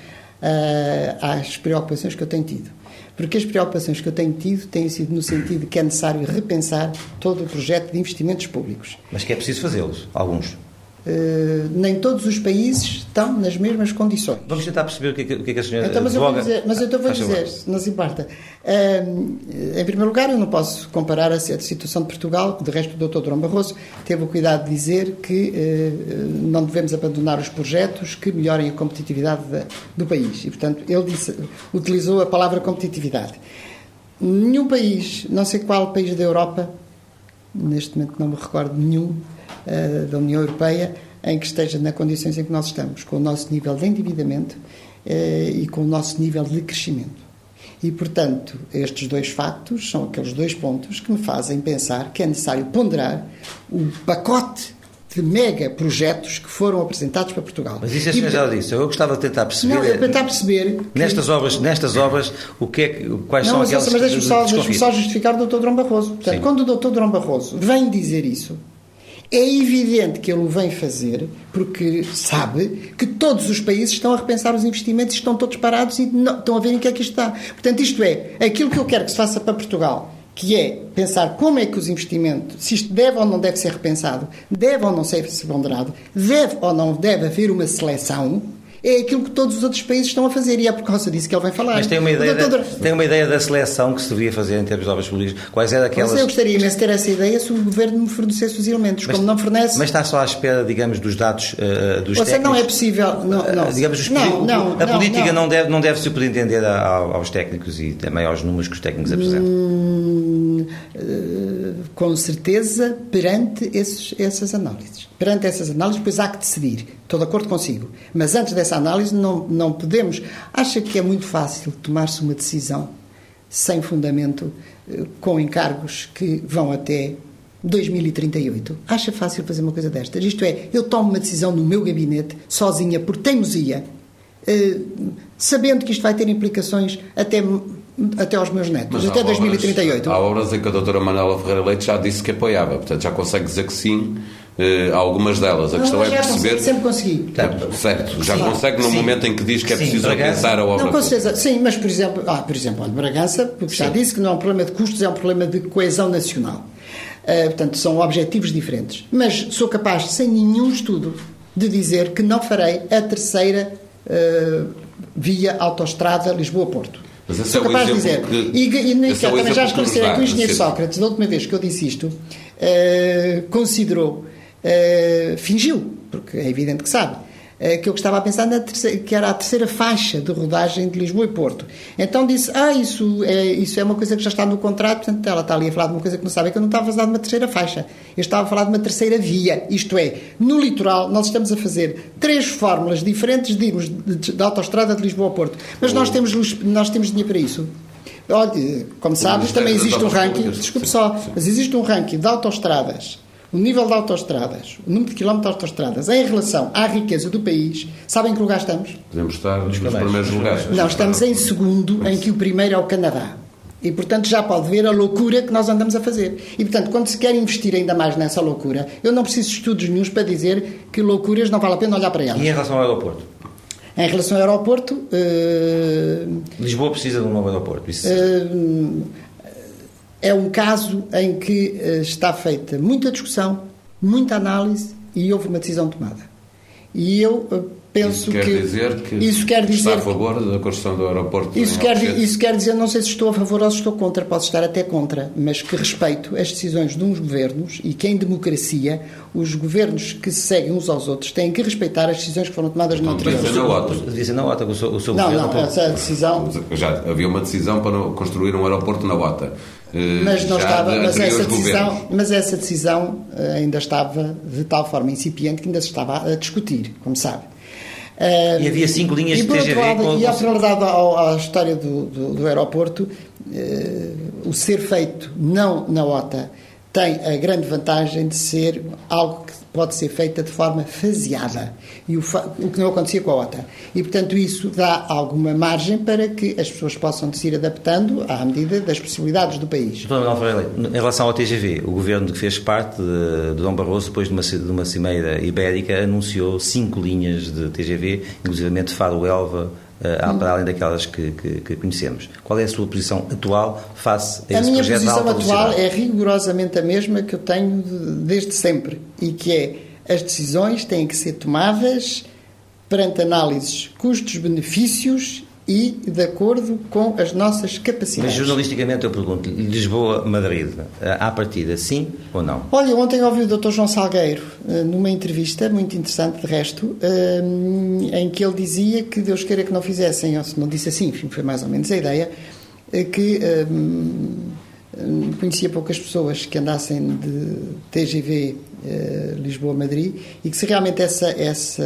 uh, às preocupações que eu tenho tido. Porque as preocupações que eu tenho tido têm sido no sentido de que é necessário repensar todo o projeto de investimentos públicos. Mas que é preciso fazê-los, alguns. Uh, nem todos os países estão nas mesmas condições. Vamos tentar perceber o que, é, o que, é que a senhora então, mas, eu vou dizer, mas eu vou dizer, não se importa. Uh, em primeiro lugar, eu não posso comparar a, a, situação de Portugal, de resto o Dr. Durão Barroso teve o cuidado de dizer que uh, não devemos abandonar os projetos que melhorem a competitividade da, do país. E, portanto, ele disse, utilizou a palavra competitividade. Nenhum país, não sei qual país da Europa, neste momento não me recordo nenhum, uh, da União Europeia em que esteja nas condições em que nós estamos, com o nosso nível de endividamento uh, e com o nosso nível de crescimento. E, portanto, estes dois factos são aqueles dois pontos que me fazem pensar que é necessário ponderar o pacote de mega projetos que foram apresentados para Portugal. Mas isso a senhora já disse. Eu gostava de tentar perceber. Não, eu tentar perceber. Que... Nestas obras, nestas obras, o que é que, quais não, são mas, aquelas mas deixe-me só, deixe só justificar o Dr. Drão Barroso. Portanto, Sim. quando o Dr. Drão Barroso vem dizer isso, é evidente que ele o vem fazer porque sabe que todos os países estão a repensar os investimentos estão todos parados e não, estão a ver em que é que isto está. Portanto, isto é, aquilo que eu quero que se faça para Portugal, que é pensar como é que os investimentos, se isto deve ou não deve ser repensado, deve ou não ser ponderado, deve ou não deve haver uma seleção é aquilo que todos os outros países estão a fazer e é por causa disso que ele vai falar. Mas tem uma ideia, doutor... da, tem uma ideia da seleção que se devia fazer em termos de obras públicas? Quais eram aquelas... Mas eu gostaria imenso de ter essa ideia se o Governo me fornecesse os elementos, mas, como não fornece... Mas está só à espera, digamos, dos dados uh, dos Você não é possível... Não, não. Uh, digamos, não, não, a política não, deve, não deve se pretender aos técnicos e também aos números que os técnicos apresentam. Hum, uh, com certeza, perante esses, essas análises. Perante essas análises, depois há que decidir. Estou de acordo consigo. Mas antes dessa análise, não, não podemos. Acha que é muito fácil tomar-se uma decisão sem fundamento, eh, com encargos que vão até 2038? Acha fácil fazer uma coisa destas? Isto é, eu tomo uma decisão no meu gabinete, sozinha, por teimosia, eh, sabendo que isto vai ter implicações até até aos meus netos, Mas até 2038. há obras em que a doutora Manuela Ferreira Leite já disse que apoiava, portanto já consegue dizer que sim uh, algumas delas. A não, questão é perceber. sempre consegui. Certo, certo. já sim. consegue no sim. momento em que diz que é preciso repensar a obra. Não, com certeza. Sim, mas por exemplo, ah, por exemplo, Bragança, porque já disse que não é um problema de custos, é um problema de coesão nacional. Uh, portanto, são objetivos diferentes. Mas sou capaz, sem nenhum estudo, de dizer que não farei a terceira uh, via autoestrada Lisboa-Porto. Sou capaz de dizer. Que, e, e nem sequer, também já esclarecer que o engenheiro Sócrates, da última vez que eu disse isto, uh, considerou, uh, fingiu, porque é evidente que sabe, uh, que eu estava a pensar na terceira, que era a terceira faixa de rodagem de Lisboa e Porto. Então disse, ah, isso é, isso é uma coisa que já está no contrato, portanto ela está ali a falar de uma coisa que não sabe, é que eu não estava a falar de uma terceira faixa. Eu estava a falar de uma terceira via, isto é, no litoral nós estamos a fazer três fórmulas diferentes de irmos de, de autostrada de Lisboa a Porto, mas nós temos, nós temos dinheiro para isso. Olha, como sabes, também existe um ranking, desculpe só, mas existe um ranking de autoestradas, o nível de autoestradas, o número de quilómetros de autoestradas em relação à riqueza do país. Sabem que lugar estamos? Podemos estar nos primeiros lugares. Não, estamos em segundo, em que o primeiro é o Canadá. E, portanto, já pode ver a loucura que nós andamos a fazer. E, portanto, quando se quer investir ainda mais nessa loucura, eu não preciso de estudos nenhums para dizer que loucuras não vale a pena olhar para elas. E em relação ao aeroporto? Em relação ao aeroporto. Uh, Lisboa precisa de um novo aeroporto. Isso... Uh, é um caso em que uh, está feita muita discussão, muita análise e houve uma decisão tomada. E eu penso isso quer que dizer que isso quer dizer está a favor da construção do aeroporto isso quer isso quer dizer não sei se estou a favor ou se estou contra posso estar até contra mas que respeito as decisões de uns governos e que em democracia os governos que se seguem uns aos outros têm que respeitar as decisões que foram tomadas no anterior ser na OTA na OTA o seu, o seu não governo não essa decisão já havia uma decisão para construir um aeroporto na OTA eh, mas não estava, mas essa, decisão, mas essa decisão ainda estava de tal forma incipiente que ainda se estava a discutir, como sabe. E havia cinco linhas de TGV. Lado, com... E a realidade à história do, do, do aeroporto, uh, o ser feito não na OTA tem a grande vantagem de ser algo que pode ser feito de forma faseada, e o, o, que não acontecia com a OTA. E, portanto, isso dá alguma margem para que as pessoas possam se ir adaptando à medida das possibilidades do país. Em relação ao TGV, o governo que fez parte de, de Dom Barroso, depois de uma, de uma cimeira ibérica, anunciou cinco linhas de TGV, inclusivamente Faro-Elva, uh, para além daquelas que, que, que, conhecemos. Qual é a sua posição atual face a esse A minha projeto posição atual é rigorosamente a mesma que eu tenho desde sempre e que é as decisões têm que ser tomadas perante análises custos-benefícios e de acordo com as nossas capacidades. Mas jornalisticamente eu pergunto Lisboa-Madrid, à partida, sim ou não? Olha, ontem ouvi o Dr. João Salgueiro eh, numa entrevista, muito interessante de resto, eh, em que ele dizia que Deus queira que não fizessem, ou se não disse assim, enfim, foi mais ou menos a ideia, eh, que conhecia poucas pessoas que andassem de TGV eh, Lisboa-Madrid e que se realmente essa, essa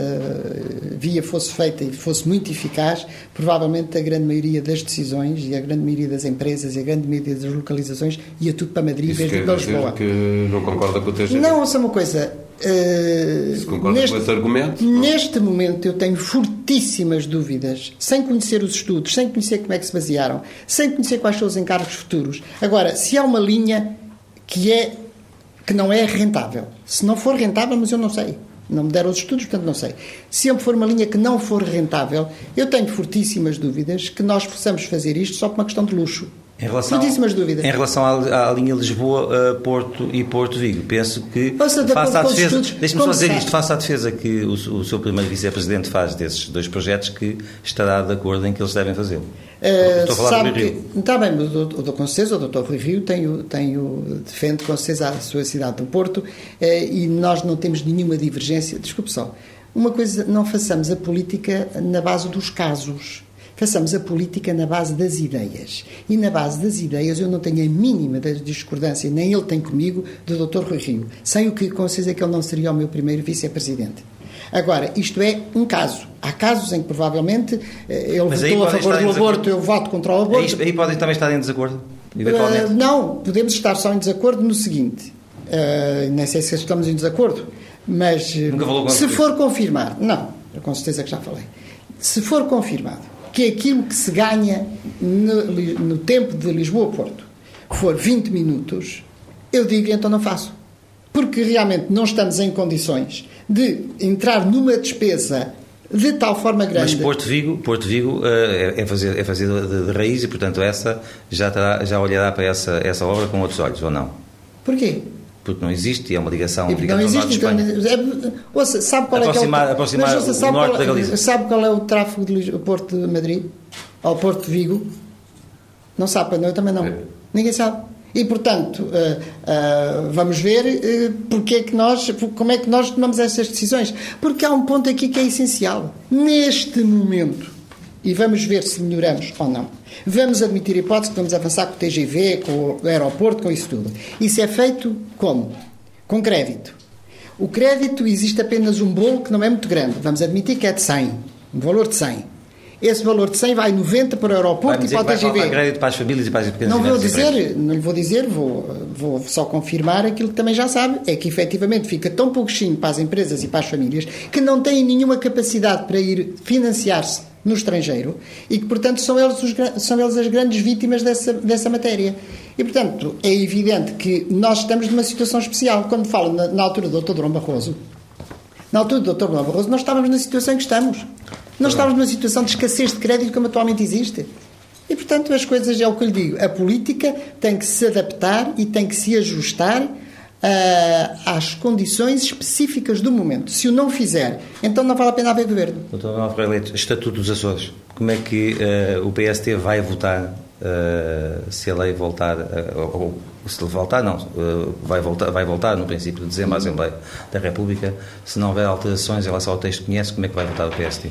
via fosse feita e fosse muito eficaz, provavelmente a grande maioria das decisões e a grande maioria das empresas e a grande maioria das localizações ia tudo para Madrid Isso em vez de Lisboa. que não concorda com o TGV? Não, ouça uma coisa. Uh, neste, com esse argumento? Neste momento eu tenho fortíssimas dúvidas, sem conhecer os estudos, sem conhecer como é que se basearam, sem conhecer quais são os encargos futuros. Agora, se há uma linha que é que não é rentável. Se não for rentável, mas eu não sei. Não me deram os estudos, portanto não sei. Se for uma linha que não for rentável, eu tenho fortíssimas dúvidas que nós possamos fazer isto só por uma questão de luxo. Em relação, fortíssimas dúvidas. Em relação à, à linha Lisboa-Porto e Porto-Vigo, penso que faça a defesa, deixe-me só dizer isto, faça a defesa que o, o seu primeiro vice-presidente faz desses dois projetos que estará de acordo em que eles devem fazer. Uh, sabe que, está bem, o com certeza, o doutor Rui Rio tem, tem, defende com certeza a sua cidade do Porto uh, e nós não temos nenhuma divergência. Desculpe só, uma coisa, não façamos a política na base dos casos façamos a política na base das ideias. E na base das ideias eu não tenho a mínima discordância, nem ele tem comigo, do Dr. Rui Rio. Sem o que com certeza que ele não seria o meu primeiro vice-presidente. Agora, isto é um caso. Há casos em que provavelmente eh, ele Mas votou a favor do aborto, eu voto contra o aborto. Aí, aí podem também estar em desacordo? Uh, não, podemos estar só em desacordo no seguinte. Uh, nem sei se estamos em desacordo, mas se for confirmado, não, com certeza que já falei. Se for confirmado que aquilo que se ganha no, no tempo de Lisboa-Porto for 20 minutos, eu digo então não faço. Porque realmente não estamos em condições de entrar numa despesa de tal forma grande. Mas Porto Vigo, Porto Vigo uh, é, fazer, é fazer de, de, raiz e, portanto, essa já, terá, já olhará para essa, essa obra com outros olhos, ou não? Porquê? Porque não existe e é uma ligação não existe, então, é, ouça, sabe qual aproximar, é, que é o, mas, sabe o norte qual, da Galiza sabe qual é o tráfego de Porto de Madrid ao Porto de Vigo Não sabe, eu também não. É. Ninguém sabe. E, portanto, uh, uh, vamos ver uh, porque é que nós, como é que nós tomamos essas decisões. Porque há um ponto aqui que é essencial. Neste momento, e vamos ver se melhoramos ou não. Vamos admitir a hipótese que vamos avançar com o TGV, com o aeroporto, com isso tudo. Isso é feito como? Com crédito. O crédito existe apenas um bolo que não é muito grande. Vamos admitir que é de 100. Um valor de 100. Esse valor de 100 vai 90 para o aeroporto e para o TGV. Vai crédito para as famílias e para as pequenas Não vou dizer, não lhe vou dizer, vou, vou só confirmar aquilo que também já sabe, é que efetivamente fica tão pouquinho para as empresas e para as famílias que não têm nenhuma capacidade para ir financiar-se no estrangeiro e que, portanto, são eles, os, são eles as grandes vítimas dessa, dessa matéria. E, portanto, é evidente que nós estamos numa situação especial. Quando falo na, na altura do Dr. Durão Barroso, na altura do Dr. Durão Barroso, nós estávamos na situação em que estamos. Nós estamos numa situação de escassez de crédito como atualmente existe. E, portanto, as coisas é o que eu lhe digo. A política tem que se adaptar e tem que se ajustar uh, às condições específicas do momento. Se o não fizer, então não vale a pena haver governo. Doutor Alfredo Leite, Estatuto dos Açores. Como é que uh, o PST vai votar uh, se a lei voltar, ou se voltar, não, vai, voltar, vai voltar no princípio de dezembro à Assembleia da República, se não houver alterações em relação ao texto que conhece, como é que vai votar o PST?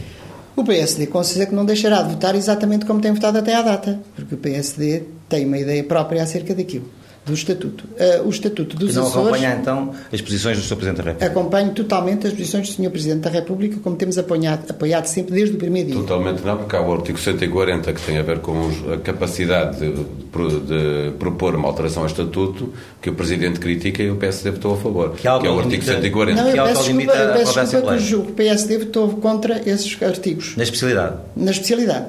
O PSD considera que não deixará de votar exatamente como tem votado até à data, porque o PSD tem uma ideia própria acerca daquilo, do Estatuto. Uh, o Estatuto dos e não Açores... acompanha, então, as posições do Sr. Presidente da República? Acompanho totalmente as posições do Sr. Presidente da República, como temos apoiado, apoiado sempre desde o primeiro dia. Totalmente não, porque há o artigo 140 que tem a ver com a capacidade de, de, de, propor uma alteração ao Estatuto, que o Presidente critica e o PSD votou a favor, que, é, que é o artigo 140. Não, eu peço desculpa, eu peço desculpa que o PSD votou contra esses artigos. Na especialidade? Na especialidade.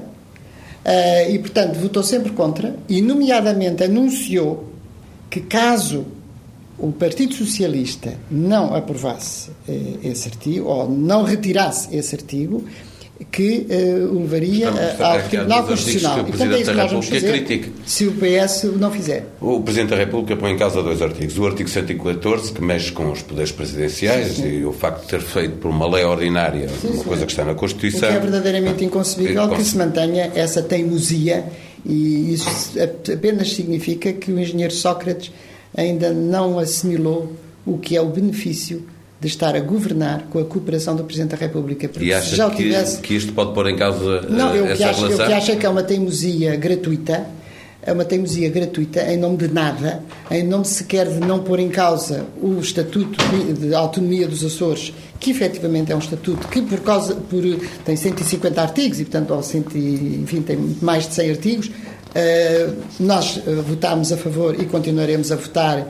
Uh, e, portanto, votou sempre contra e, nomeadamente, anunciou que caso o Partido Socialista não aprovasse eh, esse artigo, ou não retirasse esse artigo, que uh, o levaria ao Tribunal Constitucional. Que e, portanto, é da República critica. Se o PS não fizer. O Presidente da República põe em causa dois artigos. O artigo 114, que mexe com os poderes presidenciais sim, sim. e o facto de ter feito por uma lei ordinária, sim, uma coisa que está na Constituição. O que é verdadeiramente inconcebível que se mantenha essa teimosia e isso apenas significa que o engenheiro Sócrates ainda não assimilou o que é o benefício de estar a governar com a cooperação do Presidente da República. Porque e acha já que, tivesse... que isto pode pôr em causa não, eu essa que acho, relação? Eu que acho é que é uma teimosia gratuita, é uma teimosia gratuita em nome de nada, em nome sequer de não pôr em causa o Estatuto de Autonomia dos Açores, que efetivamente é um estatuto que por causa por tem 150 artigos e portanto ou cento, enfim tem mais de 100 artigos uh, nós uh, votámos a favor e continuaremos a votar uh,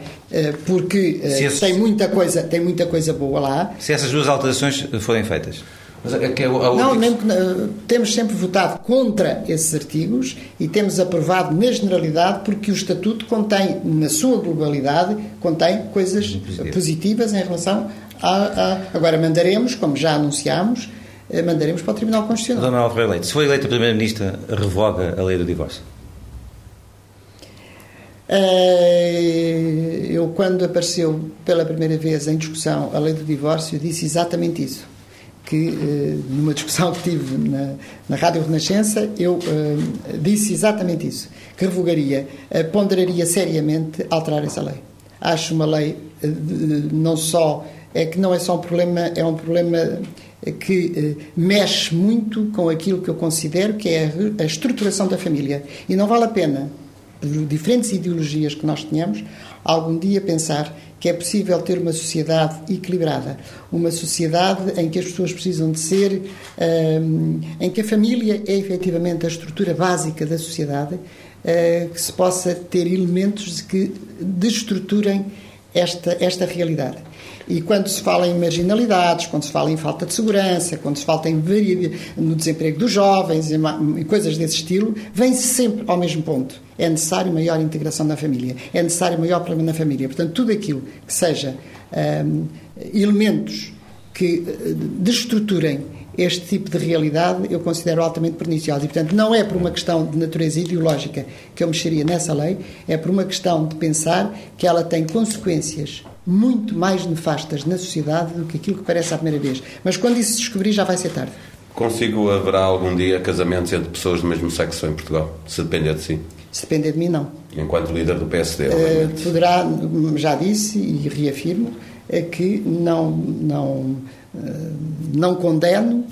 porque tem muita coisa tem muita coisa boa lá. Se essas duas alterações forem feitas é que é não, mesmo, temos sempre votado contra esses artigos e temos aprovado na generalidade porque o Estatuto contém, na sua globalidade, contém coisas Positivo. positivas em relação agora mandaremos, como já anunciámos, eh, mandaremos para o Tribunal Constitucional. Dona Alfredo Leite, se for eleita Primeira-Ministra, revoga a lei do divórcio? Eh, eu, quando apareceu pela primeira vez em discussão a lei do divórcio, disse exatamente isso. Que eh, numa discussão que tive na, na Rádio Renascença, eu disse exatamente isso. Que revogaria, ponderaria seriamente alterar essa lei. Acho uma lei não só é que não é só um problema, é um problema que mexe muito com aquilo que eu considero que é a, a estruturação da família. E não vale a pena, por diferentes ideologias que nós tenhamos, algum dia pensar que é possível ter uma sociedade equilibrada, uma sociedade em que as pessoas precisam de ser, ehm, em que a família é efetivamente a estrutura básica da sociedade, uh, que se possa ter elementos que destruturem esta, esta realidade. E quando se fala em marginalidades, quando se fala em falta de segurança, quando se fala em no desemprego dos jovens e coisas desse estilo, vem-se sempre ao mesmo ponto. É necessário maior integração na família, é necessário maior problema na família. Portanto, tudo aquilo que seja um, elementos que eh, destruturem este tipo de realidade eu considero altamente perniciosa. E, portanto, não é por uma questão de natureza ideológica que eu mexeria nessa lei, é por uma questão de pensar que ela tem consequências muito mais nefastas na sociedade do que aquilo que parece à primeira vez. Mas quando isso se descobrir, já vai ser tarde. Consigo haverá algum dia casamentos entre pessoas do mesmo sexo em Portugal? Se depender de si? Se depender de mim, não. Enquanto líder do PSD, uh, Poderá, já disse e reafirmo, é que não, não, uh, não condeno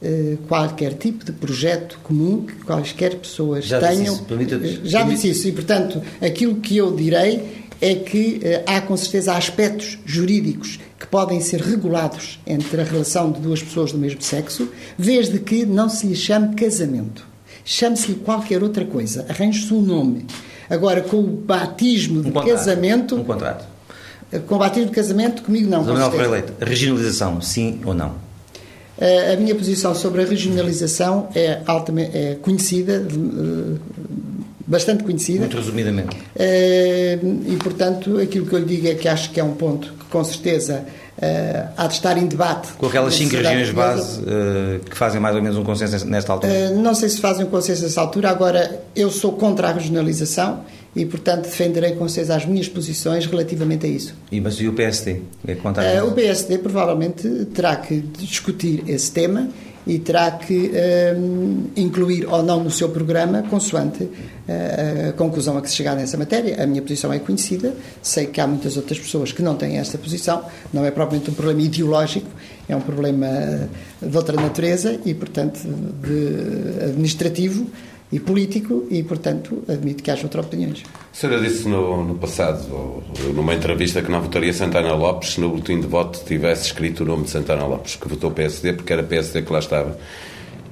uh, qualquer tipo de projeto comum que quaisquer pessoas já tenham. Disse isso. Já disse isso e, portanto, aquilo que eu direi é que há com certeza aspectos jurídicos que podem ser regulados entre a relação de duas pessoas do mesmo sexo, desde que não se lhe chame casamento. Chame-se-lhe qualquer outra coisa, arranje-se um nome. Agora, com o batismo de um contrato, casamento. Um contrato. Com o batismo de casamento, comigo não. Manuel Freire Leite, regionalização, sim ou não? A minha posição sobre a regionalização é, altamente, é conhecida, bastante conhecida. Muito resumidamente. E, portanto, aquilo que eu lhe digo é que acho que é um ponto que, com certeza, uh, há de estar em debate. Com aquelas cinco regiões base uh, que fazem mais ou menos um consenso nesta altura? Não sei se fazem um consenso nesta altura. Agora, eu sou contra a regionalização e, portanto, defenderei com vocês as minhas posições relativamente a isso. E, mas e o PSD? É contra o PSD provavelmente terá que discutir esse tema e terá que um, incluir ou não no seu programa, consoante uh, a conclusão a que se chegar nessa matéria. A minha posição é conhecida, sei que há muitas outras pessoas que não têm esta posição, não é propriamente um problema ideológico, é um problema de outra natureza e, portanto, de administrativo e político e, portanto, admito que haja outras opiniões. A senhora disse no, no passado, numa entrevista, que não votaria Santana Lopes se no boletim de voto tivesse escrito o nome de Santana Lopes, que votou PSD porque era PSD que lá estava.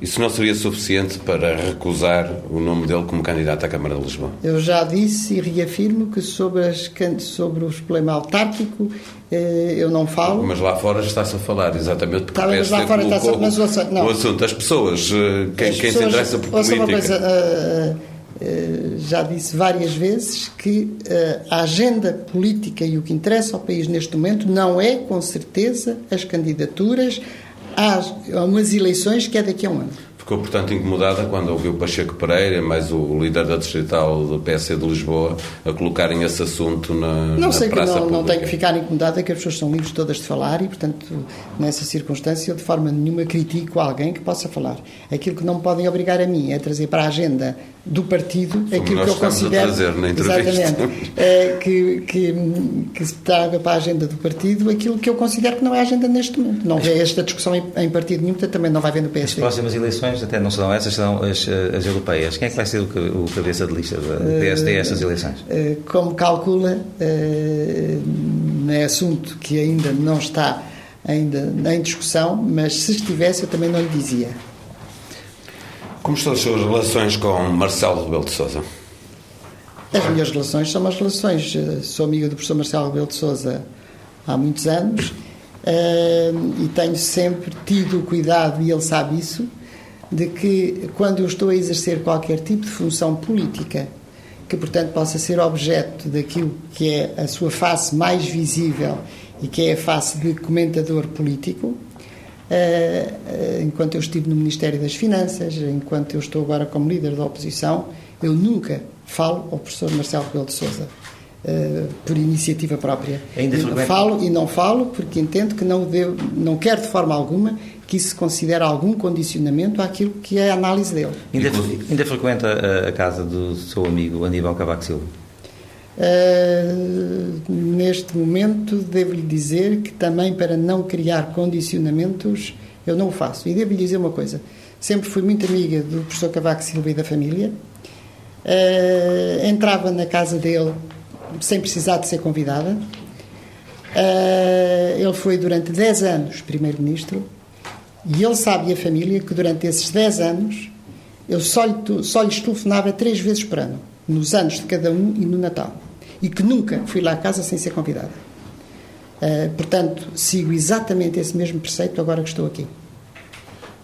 Isso não seria suficiente para recusar o nome dele como candidato à Câmara de Lisboa? Eu já disse e reafirmo que sobre, as, sobre o problema autárquico eh, eu não falo. Mas lá fora está-se a falar, exatamente porque tá, o PSD lá fora está colocou mas, ouça, não. o assunto. As pessoas, eh, quem, As quem pessoas, se interessa por política... Uma coisa, uh, já disse várias vezes que a agenda política e o que interessa ao país neste momento não é, com certeza, as candidaturas às, a umas eleições que é daqui a um ano. Ficou, portanto, incomodada quando ouviu Pacheco Pereira, mais o líder da Distrital do PS de Lisboa, a colocarem esse assunto na, não na sei praça que não, pública. não tenho que ficar incomodada, que as pessoas são livres todas de falar e, portanto, nessa circunstância, eu de forma nenhuma critico alguém que possa falar. Aquilo que não me podem obrigar a mim é trazer para a agenda do partido Como aquilo que eu considero. A trazer na entrevista. Exatamente. É, que, que, que se traga para a agenda do partido aquilo que eu considero que não é a agenda neste momento. Não vê esta discussão em, em partido nenhum, portanto também não vai ver no PSD. As próximas eleições, até não serão essas, serão as, as europeias. Quem é que vai ser o, o cabeça de lista do PSD a estas eleições? Como calcula, é assunto que ainda não está ainda em discussão, mas se estivesse eu também não lhe dizia. Como estão as suas relações com Marcelo Rebelo de Sousa? As minhas relações são as relações. Sou amiga do professor Marcelo Rebelo de Sousa há muitos anos uh, e tenho sempre tido o cuidado, e ele sabe isso, de que quando eu estou a exercer qualquer tipo de função política, que portanto possa ser objeto daquilo que é a sua face mais visível e que é a face de comentador político, Uh, enquanto eu estive no Ministério das Finanças, enquanto eu estou agora como líder da oposição, eu nunca falo ao professor Marcelo Rebelo de Sousa uh, por iniciativa própria. Ainda falo e não falo porque entendo que não devo, não quero de forma alguma que isso se considere algum condicionamento àquilo que é a análise dele. Ainda, ainda frequenta a, a, casa do seu amigo Aníbal Cavaco Silva? Uh, neste momento, devo-lhe dizer que também para não criar condicionamentos, eu não o faço. E devo-lhe dizer uma coisa: sempre fui muito amiga do professor Cavaco Silva e da família. Uh, entrava na casa dele sem precisar de ser convidada. Uh, ele foi durante 10 anos primeiro-ministro e ele sabe e a família que durante esses 10 anos eu só, lhe, só lhes telefonava três vezes por ano, nos anos de cada um e no Natal e que nunca fui lá à casa sem ser convidada. Uh, portanto, sigo exatamente esse mesmo preceito agora que estou aqui.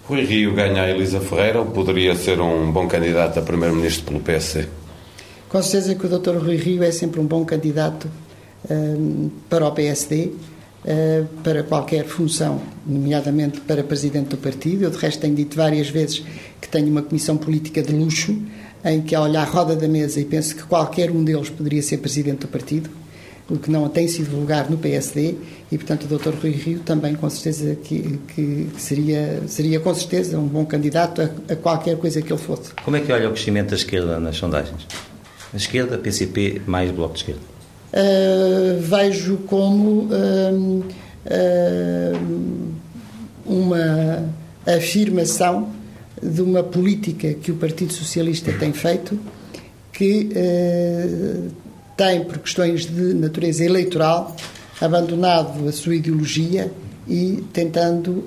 Rui Rio ganha a Elisa Ferreira ou poderia ser um bom candidato a primeiro-ministro pelo PSD? Com certeza que o Dr. Rui Rio é sempre um bom candidato uh, para o PSD, para qualquer função, nomeadamente para presidente do partido. Eu, de resto, tenho dito várias vezes que tenho uma comissão política de luxo em que, olhar a roda da mesa, e penso que qualquer um deles poderia ser presidente do partido, o que não tem sido lugar no PSD, e portanto o Dr. Rui Rio também com certeza que, que seria, seria com certeza um bom candidato a, a, qualquer coisa que ele fosse. Como é que olha o crescimento da esquerda nas sondagens? A esquerda, PCP, mais Bloco de Esquerda? Uh, vejo como uh, uh, uma afirmação de uma política que o Partido Socialista tem feito que tem, por questões de natureza eleitoral, abandonado a sua ideologia e tentando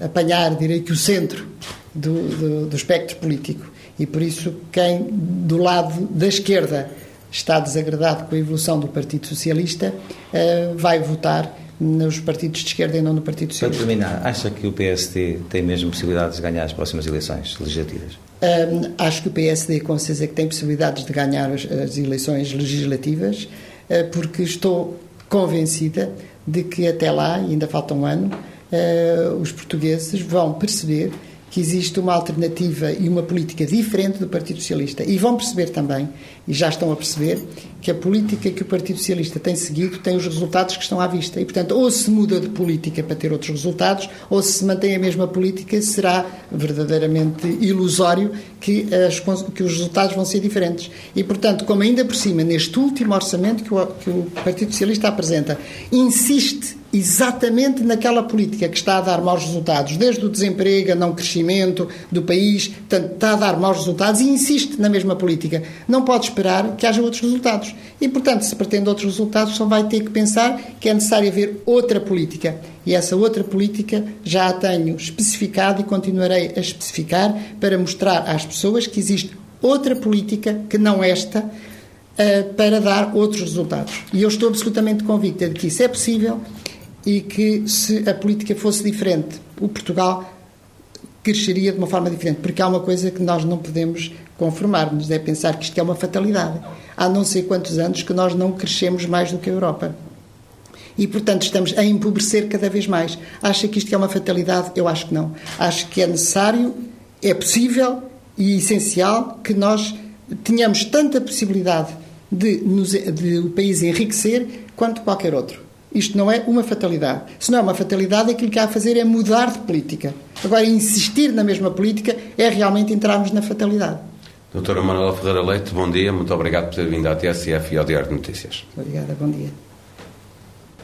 apanhar, direi que, o centro do, do, do, espectro político. E por isso, quem do lado da esquerda está desagradado com a evolução do Partido Socialista uh, vai votar nos partidos de esquerda e não no Partido Socialista. Para terminar, acha que o PSD tem mesmo possibilidades de ganhar as próximas eleições legislativas? Um, acho que o PSD com certeza que tem possibilidades de ganhar as, as eleições legislativas, uh, porque estou convencida de que até lá, ainda falta um ano, uh, os portugueses vão perceber que existe uma alternativa e uma política diferente do Partido Socialista. E vão perceber também, e já estão a perceber, que a política que o Partido Socialista tem seguido tem os resultados que estão à vista. E, portanto, ou se muda de política para ter outros resultados, ou se se mantém a mesma política, será verdadeiramente ilusório que, as, que os resultados vão ser diferentes. E, portanto, como ainda por cima, neste último orçamento que o, que o Partido Socialista apresenta, insiste exatamente naquela política que está a dar maus resultados, desde o desemprego a não crescimento do país, está a dar maus resultados e insiste na mesma política. Não pode esperar que haja outros resultados. E, portanto, se pretende outros resultados, só vai ter que pensar que é necessário haver outra política. E essa outra política já a tenho especificado e continuarei a especificar para mostrar às pessoas que existe outra política que não esta, eh, para dar outros resultados. E eu estou absolutamente convicta de que isso é possível e que se a política fosse diferente, o Portugal cresceria de uma forma diferente, porque há uma coisa que nós não podemos conformar-nos, é pensar que isto é uma fatalidade. Há não sei quantos anos que nós não crescemos mais do que a Europa. E, portanto, estamos a empobrecer cada vez mais. Acha que isto é uma fatalidade? Eu acho que não. Acho que é necessário, é possível e essencial que nós tenhamos tanta possibilidade de, nos, de o país enriquecer quanto qualquer outro. Isto não é uma fatalidade. Se não é uma fatalidade, aquilo que há a fazer é mudar de política. Agora, insistir na mesma política é realmente entrarmos na fatalidade. Doutora Manuela Ferreira Leite, bom dia. Muito obrigado por ter vindo à TSF e ao Diário de Notícias. Obrigada, bom dia.